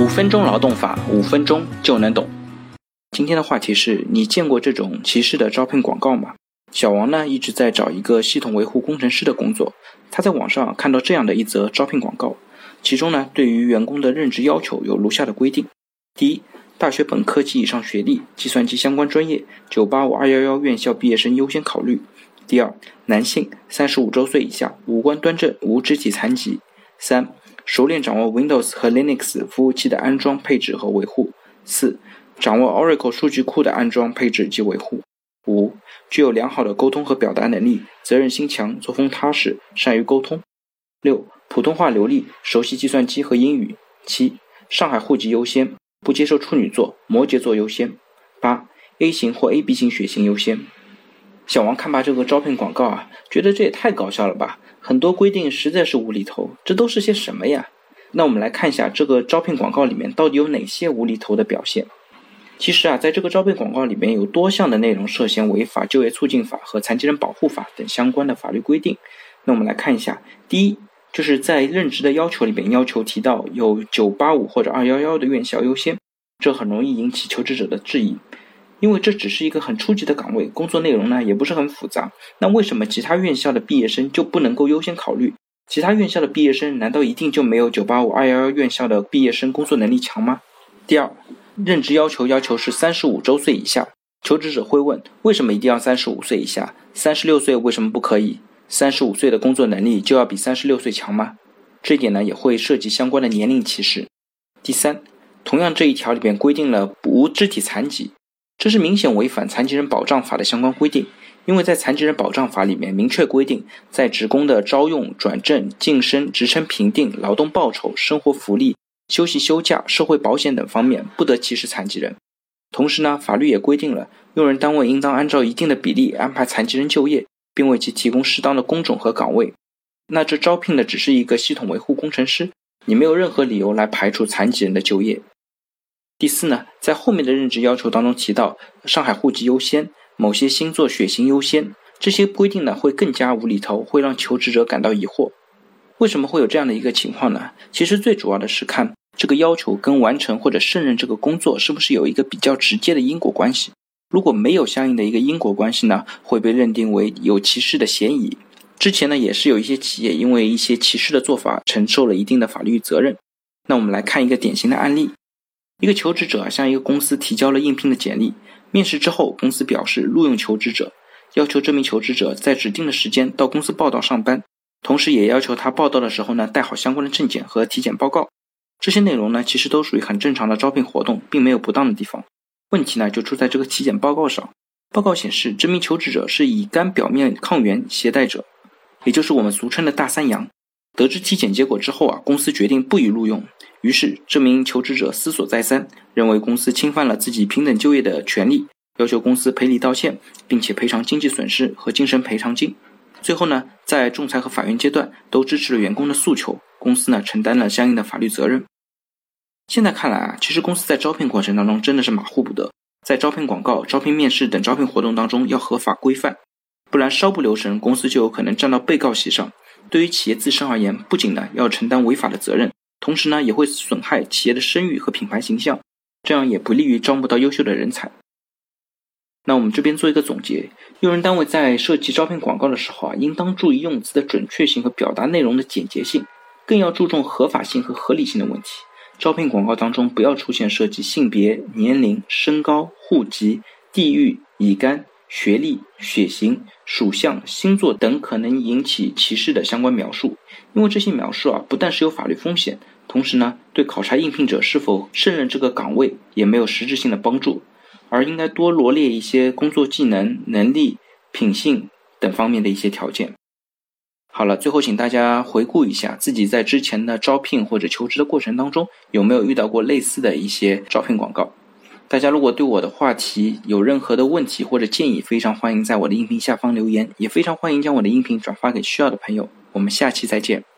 五分钟劳动法，五分钟就能懂。今天的话题是你见过这种歧视的招聘广告吗？小王呢一直在找一个系统维护工程师的工作。他在网上看到这样的一则招聘广告，其中呢对于员工的任职要求有如下的规定：第一，大学本科及以上学历，计算机相关专业，985、211院校毕业生优先考虑。第二，男性，三十五周岁以下，五官端正，无肢体残疾。三。熟练掌握 Windows 和 Linux 服务器的安装、配置和维护。四、掌握 Oracle 数据库的安装、配置及维护。五、具有良好的沟通和表达能力，责任心强，作风踏实，善于沟通。六、普通话流利，熟悉计算机和英语。七、上海户籍优先，不接受处女座、摩羯座优先。八、A 型或 AB 型血型优先。小王看罢这个招聘广告啊，觉得这也太搞笑了吧！很多规定实在是无厘头，这都是些什么呀？那我们来看一下这个招聘广告里面到底有哪些无厘头的表现。其实啊，在这个招聘广告里面有多项的内容涉嫌违法就业促进法和残疾人保护法等相关的法律规定。那我们来看一下，第一，就是在任职的要求里面要求提到有985或者211的院校优先，这很容易引起求职者的质疑。因为这只是一个很初级的岗位，工作内容呢也不是很复杂。那为什么其他院校的毕业生就不能够优先考虑？其他院校的毕业生难道一定就没有985、211院校的毕业生工作能力强吗？第二，任职要求要求是三十五周岁以下，求职者会问：为什么一定要三十五岁以下？三十六岁为什么不可以？三十五岁的工作能力就要比三十六岁强吗？这一点呢也会涉及相关的年龄歧视。第三，同样这一条里边规定了无肢体残疾。这是明显违反残疾人保障法的相关规定，因为在残疾人保障法里面明确规定，在职工的招用、转正、晋升、职称评定、劳动报酬、生活福利、休息休假、社会保险等方面不得歧视残疾人。同时呢，法律也规定了，用人单位应当按照一定的比例安排残疾人就业，并为其提供适当的工种和岗位。那这招聘的只是一个系统维护工程师，你没有任何理由来排除残疾人的就业。第四呢，在后面的任职要求当中提到上海户籍优先，某些星座血型优先，这些规定呢会更加无厘头，会让求职者感到疑惑。为什么会有这样的一个情况呢？其实最主要的是看这个要求跟完成或者胜任这个工作是不是有一个比较直接的因果关系。如果没有相应的一个因果关系呢，会被认定为有歧视的嫌疑。之前呢也是有一些企业因为一些歧视的做法承受了一定的法律责任。那我们来看一个典型的案例。一个求职者向一个公司提交了应聘的简历，面试之后，公司表示录用求职者，要求这名求职者在指定的时间到公司报道上班，同时也要求他报道的时候呢带好相关的证件和体检报告。这些内容呢其实都属于很正常的招聘活动，并没有不当的地方。问题呢就出在这个体检报告上。报告显示，这名求职者是乙肝表面抗原携带者，也就是我们俗称的大三阳。得知体检结果之后啊，公司决定不予录用。于是，这名求职者思索再三，认为公司侵犯了自己平等就业的权利，要求公司赔礼道歉，并且赔偿经济损失和精神赔偿金。最后呢，在仲裁和法院阶段都支持了员工的诉求，公司呢承担了相应的法律责任。现在看来啊，其实公司在招聘过程当中真的是马虎不得，在招聘广告、招聘面试等招聘活动当中要合法规范，不然稍不留神，公司就有可能站到被告席上。对于企业自身而言，不仅呢要承担违法的责任。同时呢，也会损害企业的声誉和品牌形象，这样也不利于招募到优秀的人才。那我们这边做一个总结：用人单位在设计招聘广告的时候啊，应当注意用词的准确性和表达内容的简洁性，更要注重合法性和合理性的问题。招聘广告当中不要出现涉及性别、年龄、身高、户籍、地域、乙肝。学历、血型、属相、星座等可能引起歧视的相关描述，因为这些描述啊，不但是有法律风险，同时呢，对考察应聘者是否胜任这个岗位也没有实质性的帮助，而应该多罗列一些工作技能、能力、品性等方面的一些条件。好了，最后请大家回顾一下自己在之前的招聘或者求职的过程当中，有没有遇到过类似的一些招聘广告。大家如果对我的话题有任何的问题或者建议，非常欢迎在我的音频下方留言，也非常欢迎将我的音频转发给需要的朋友。我们下期再见。